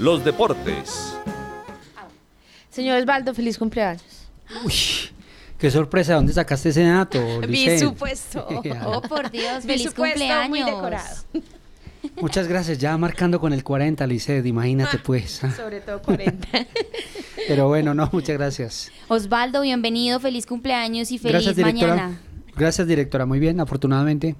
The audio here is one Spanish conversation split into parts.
los deportes. Señor Osvaldo, feliz cumpleaños. Uy, qué sorpresa, ¿dónde sacaste ese dato? Mi supuesto. Oh, por Dios, feliz supuesto cumpleaños. muy decorado. Muchas gracias, ya marcando con el 40, Lisset, imagínate pues. Sobre todo 40. Pero bueno, no, muchas gracias. Osvaldo, bienvenido, feliz cumpleaños y feliz Gracias, directora. mañana. Gracias, directora. Muy bien, afortunadamente.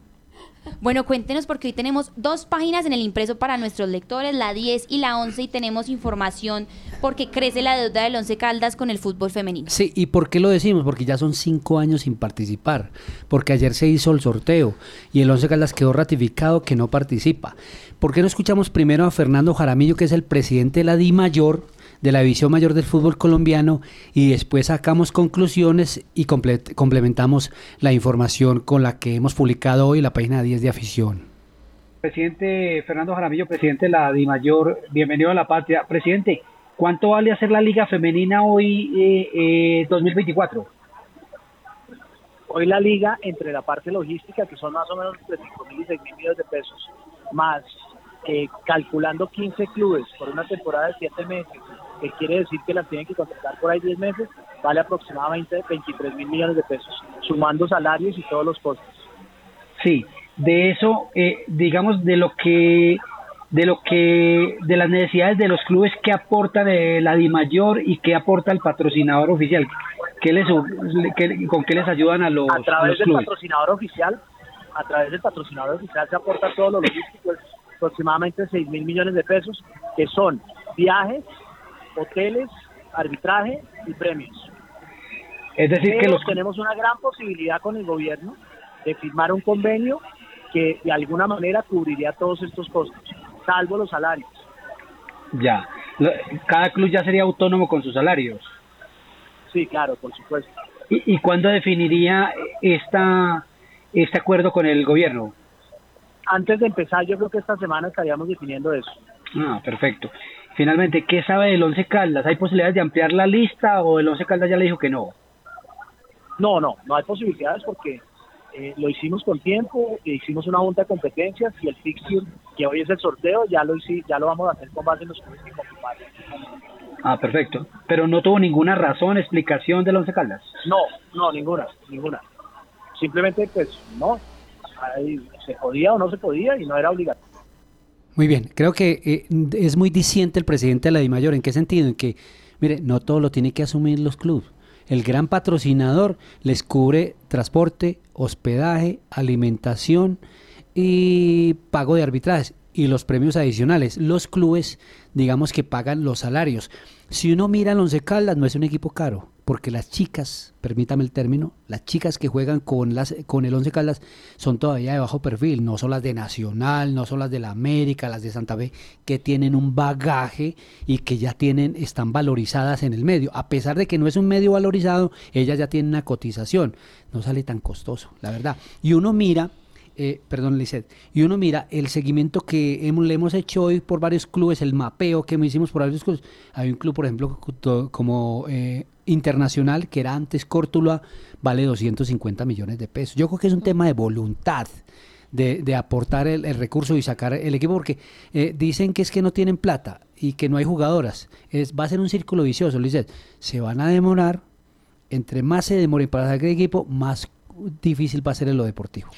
Bueno, cuéntenos porque hoy tenemos dos páginas en el impreso para nuestros lectores, la 10 y la 11, y tenemos información porque crece la deuda del Once Caldas con el fútbol femenino. Sí, ¿y por qué lo decimos? Porque ya son cinco años sin participar. Porque ayer se hizo el sorteo y el Once Caldas quedó ratificado que no participa. ¿Por qué no escuchamos primero a Fernando Jaramillo, que es el presidente de la Di Mayor, de la División Mayor del Fútbol Colombiano, y después sacamos conclusiones y comple- complementamos la información con la que hemos publicado hoy en la página 10 de Afición? Presidente Fernando Jaramillo, presidente de la DIMAYOR, bienvenido a la patria. Presidente, ¿cuánto vale hacer la Liga Femenina hoy eh, eh, 2024? Hoy la liga, entre la parte logística, que son más o menos entre 5 mil y 6 mil millones de pesos, más eh, calculando 15 clubes por una temporada de 7 meses, que quiere decir que las tienen que contratar por ahí 10 meses, vale aproximadamente 23 mil millones de pesos, sumando salarios y todos los costos. Sí, de eso, eh, digamos, de lo que, de lo que, de las necesidades de los clubes que aporta de la DIMAYOR y que aporta el patrocinador oficial, ¿qué les, qué- ¿con qué les ayudan a los, a a través los del clubes? patrocinador oficial, a través del patrocinador oficial se aporta todo lo logístico, aproximadamente 6 mil millones de pesos, que son viajes, hoteles, arbitraje y premios. Es decir, que los, tenemos una gran posibilidad con el gobierno de firmar un convenio que de alguna manera cubriría todos estos costos, salvo los salarios. ya, cada club ya sería autónomo con sus salarios. Sí, claro, por supuesto. ¿Y, y cuándo definiría esta, este acuerdo con el gobierno? Antes de empezar, yo creo que esta semana estaríamos definiendo eso. Ah, perfecto. Finalmente, ¿qué sabe del Once Caldas? ¿Hay posibilidades de ampliar la lista o el Once Caldas ya le dijo que no? No, no, no hay posibilidades porque eh, lo hicimos con tiempo, hicimos una junta de competencias y el fixture, que hoy es el sorteo, ya lo hici- ya lo vamos a hacer con base en los clubes que confirmaron. Ah, perfecto. Pero no tuvo ninguna razón, explicación del Once Caldas. No, no, ninguna, ninguna. Simplemente, pues, no, ahí se podía o no se podía y no era obligatorio. Muy bien, creo que eh, es muy diciente el presidente de la DIMAYOR. ¿En qué sentido? En que, mire, no todo lo tiene que asumir los clubes. El gran patrocinador les cubre transporte, hospedaje, alimentación y pago de arbitrajes y los premios adicionales. Los clubes, digamos que pagan los salarios. Si uno mira al Once Caldas, no es un equipo caro, porque las chicas, permítame el término, las chicas que juegan con, las, con el Once Caldas son todavía de bajo perfil, no son las de Nacional, no son las de la América, las de Santa Fe, que tienen un bagaje y que ya tienen, están valorizadas en el medio. A pesar de que no es un medio valorizado, ellas ya tienen una cotización. No sale tan costoso, la verdad. Y uno mira eh, perdón, Lisset, y uno mira el seguimiento que le hemos hecho hoy por varios clubes, el mapeo que hicimos por varios clubes. Hay un club, por ejemplo, co- como eh, Internacional, que era antes Córtula, vale 250 millones de pesos. Yo creo que es un tema de voluntad. De, de aportar el, recurso y sacar el equipo, porque eh, dicen que es que no tienen plata y que no hay jugadoras. Va a ser un círculo vicioso, Lisset. Se van a demorar, entre más se demoren para sacar el equipo, más difícil va a ser en lo deportivo.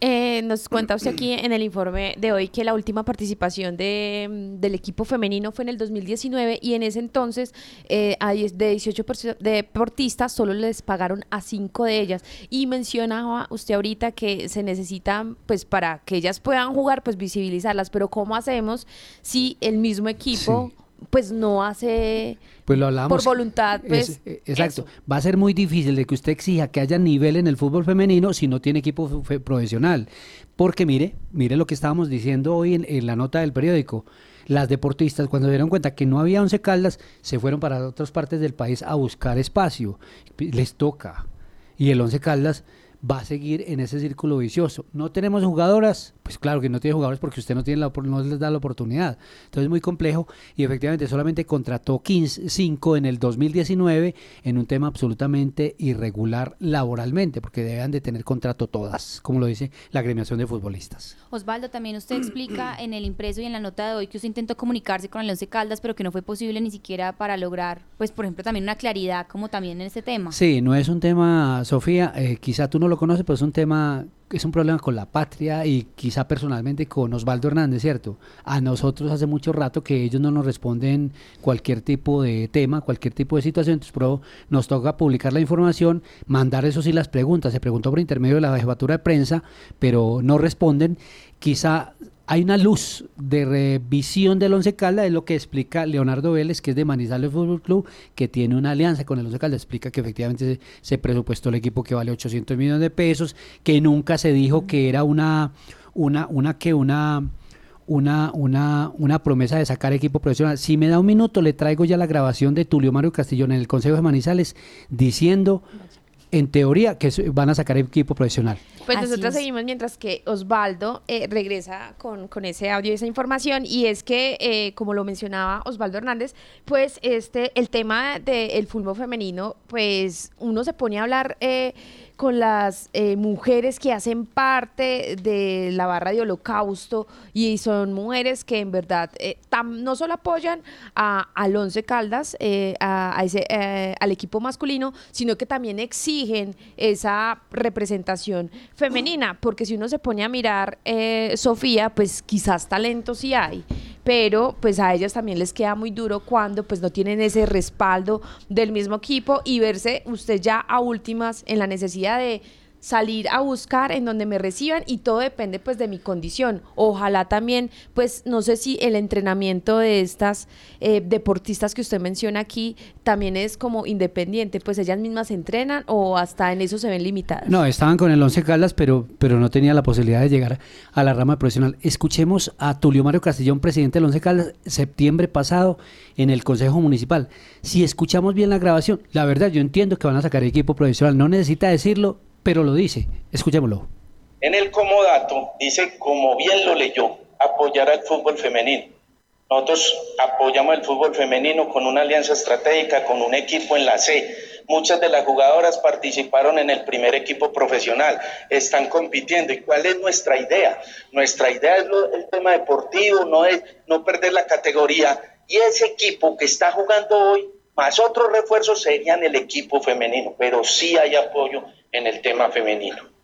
Eh, nos cuenta usted aquí en el informe de hoy que la última participación de, mm, del equipo femenino fue en el 2019 y en ese entonces eh, a de 18 perso- deportistas solo les pagaron a 5 de ellas. Y mencionaba usted ahorita que se necesitan, pues para que ellas puedan jugar, pues visibilizarlas. Pero ¿cómo hacemos si el mismo equipo... Pues no hace Pues lo hablamos. por voluntad, pues Es- eh, exacto. eso. Va a ser muy difícil de que usted exija que haya nivel en el fútbol femenino si no tiene equipo fe- fe- profesional. Porque mire, mire lo que estábamos diciendo hoy en, en la nota del periódico. Las deportistas, cuando se dieron cuenta que no había once caldas, se fueron para otras partes del país a buscar espacio. Les toca. Y el once caldas va a seguir en ese círculo vicioso. No tenemos jugadoras, pues claro que no tiene jugadores porque usted no, tiene la, no les da la oportunidad. Entonces es muy complejo y efectivamente solamente contrató 15, 5 en el 2019 en un tema absolutamente irregular laboralmente, porque deben de tener contrato todas, como lo dice la agremiación de futbolistas. Osvaldo, también usted explica en el impreso y en la nota de hoy que usted intentó comunicarse con el Once Caldas, pero que no fue posible ni siquiera para lograr, pues por ejemplo, también una claridad como también en este tema. Sí, no es un tema, Sofía, eh, quizá tú no lo conoces, pero es un tema es un problema con la patria y quizá personalmente con Osvaldo Hernández, ¿cierto? A nosotros hace mucho rato que ellos no nos responden cualquier tipo de tema, cualquier tipo de situación, entonces pero nos toca publicar la información, mandar eso sí las preguntas, se preguntó por intermedio de la jefatura de prensa, pero no responden, quizá hay una luz de revisión del Once Caldas, es lo que explica Leonardo Vélez, que es de Manizales Fútbol Club, que tiene una alianza con el Once Caldas, explica que efectivamente se, presupuestó el equipo que vale 800 millones de pesos, que nunca se dijo que era una, una, una, que una, una, una, una promesa de sacar equipo profesional. Si me da un minuto, le traigo ya la grabación de Tulio Mario Castillón en el Consejo de Manizales diciendo en teoría que van a sacar equipo profesional. Pues nosotros seguimos mientras que Osvaldo eh, regresa con, con, ese audio y esa información y es que, eh, como lo mencionaba Osvaldo Hernández, pues este, el tema del fútbol femenino, pues uno se pone a hablar... Eh, con las eh, mujeres que hacen parte de la barra de holocausto y son mujeres que en verdad eh, no solo apoyan a, al Once Caldas, eh, a, ese, al equipo masculino, sino que también exigen esa representación femenina, porque si uno se pone a mirar, Sofía, pues quizás talento sí hay, pero pues a ellas también les queda muy duro cuando pues no tienen ese respaldo del mismo equipo y verse usted ya a últimas en la necesidad de salir a buscar en donde me reciban y todo depende pues de mi condición. Ojalá también pues no sé si el entrenamiento de estas eh, deportistas que usted menciona aquí también es como independiente, pues ellas mismas entrenan o hasta en eso se ven limitadas. No, estaban con el Once Caldas pero, pero no tenía la posibilidad de llegar a la rama profesional. Escuchemos a Tulio Mario Castellón, presidente del Once Caldas, septiembre pasado en el Consejo Municipal. Si escuchamos bien la grabación, la verdad yo entiendo que van a sacar equipo profesional, no necesita decirlo, pero lo dice. Escuchémoslo. En el comodato dice, como bien lo leyó, apoyar al fútbol femenino. Nosotros apoyamos el fútbol femenino con una alianza estratégica, con un equipo en la C. Muchas de las jugadoras participaron en el primer equipo profesional, están compitiendo. ¿Y cuál es nuestra idea? Nuestra idea es el tema deportivo, no es no perder la categoría. Y ese equipo que está jugando hoy, más otros refuerzos serían el equipo femenino, pero sí hay apoyo en el tema femenino.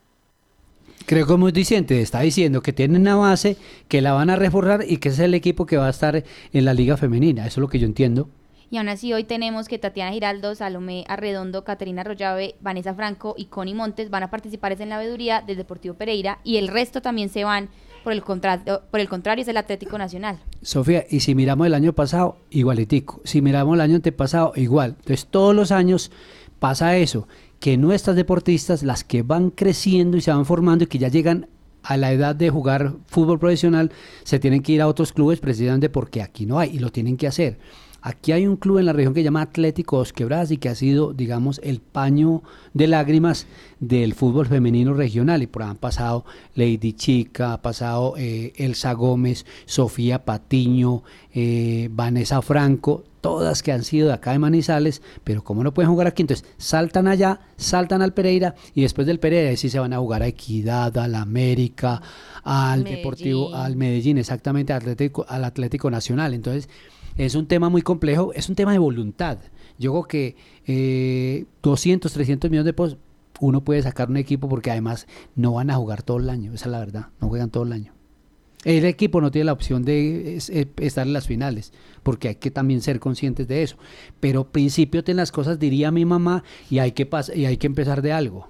Creo que muy diciente, está diciendo que tienen una base, que la van a reforzar y que es el equipo que va a estar en la liga femenina. Eso es lo que yo entiendo. Y aún así hoy tenemos que Tatiana Giraldo, Salomé Arredondo, Caterina Rollave, Vanessa Franco y Connie Montes van a participar en la veeduría del Deportivo Pereira y el resto también se van por el, contrato, por el contrario es el Atlético Nacional. Sofía, y si miramos el año pasado, igualitico. Si miramos el año antepasado, igual. Entonces todos los años pasa eso que nuestras deportistas, las que van creciendo y se van formando y que ya llegan a la edad de jugar fútbol profesional, se tienen que ir a otros clubes precisamente porque aquí no hay y lo tienen que hacer. Aquí hay un club en la región que se llama Atlético Dos Quebradas y que ha sido, digamos, el paño de lágrimas del fútbol femenino regional. Y por ahí han pasado Lady Chica, ha pasado eh, Elsa Gómez, Sofía Patiño, eh, Vanessa Franco, todas que han sido de acá de Manizales, pero como no pueden jugar aquí, entonces saltan allá, saltan al Pereira y después del Pereira sí se van a jugar a Equidad, al América, al Deportivo, al Medellín, exactamente, al Atlético, al Atlético Nacional. Entonces es un tema muy complejo, es un tema de voluntad. Yo creo que eh, 200, 300 millones de pesos, uno puede sacar un equipo porque además no van a jugar todo el año, esa es la verdad, no juegan todo el año. El equipo no tiene la opción de eh, estar en las finales, porque hay que también ser conscientes de eso. Pero principio tienen las cosas, diría mi mamá, y hay que, y hay que empezar de algo.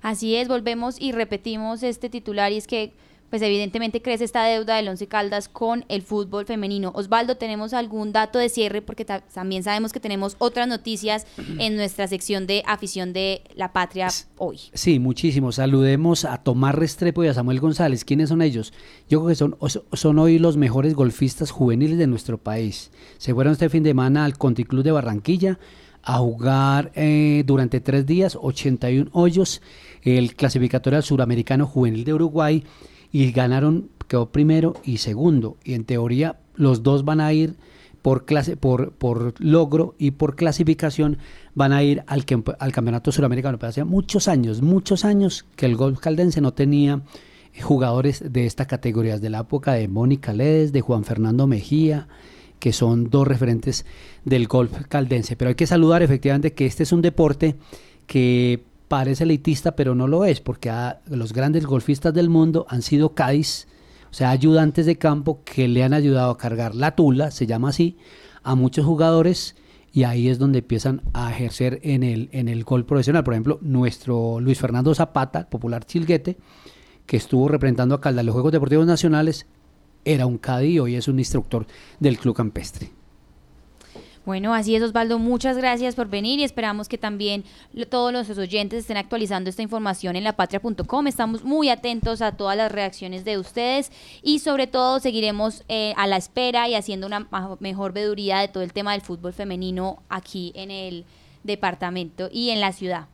Así es, volvemos y repetimos este titular, y es que pues evidentemente crece esta deuda del Once Caldas con el fútbol femenino. Osvaldo, ¿tenemos algún dato de cierre? Porque también sabemos que tenemos otras noticias en nuestra sección de afición de la patria hoy. Sí, muchísimo. Saludemos a Tomás Restrepo y a Samuel González. ¿Quiénes son ellos? Yo creo que son, son hoy los mejores golfistas juveniles de nuestro país. Se fueron este fin de semana al Conti Club de Barranquilla a jugar eh, durante tres días, 81 hoyos, el clasificatorio al suramericano juvenil de Uruguay y ganaron, quedó primero y segundo. Y en teoría los dos van a ir por, clase, por, por logro y por clasificación van a ir al, Campeonato Suramericano. Pero hace muchos años, muchos años que el golf caldense no tenía jugadores de esta categoría, de la época de Mónica Ledes, de Juan Fernando Mejía, que son dos referentes del golf caldense. Pero hay que saludar efectivamente que este es un deporte que parece elitista, pero no lo es, porque los grandes golfistas del mundo han sido Cádiz, o sea, ayudantes de campo que le han ayudado a cargar la tula, se llama así, a muchos jugadores y ahí es donde empiezan a ejercer en el, en el gol profesional. Por ejemplo, nuestro Luis Fernando Zapata, popular chilguete, que estuvo representando a Caldas en los Juegos Deportivos Nacionales, era un cadí y hoy es un instructor del Club Campestre. Bueno, así es, Osvaldo. Muchas gracias por venir y esperamos que también todos los oyentes estén actualizando esta información en lapatria.com. Estamos muy atentos a todas las reacciones de ustedes y sobre todo seguiremos eh, a la espera y haciendo una mejor veduría de todo el tema del fútbol femenino aquí en el departamento y en la ciudad.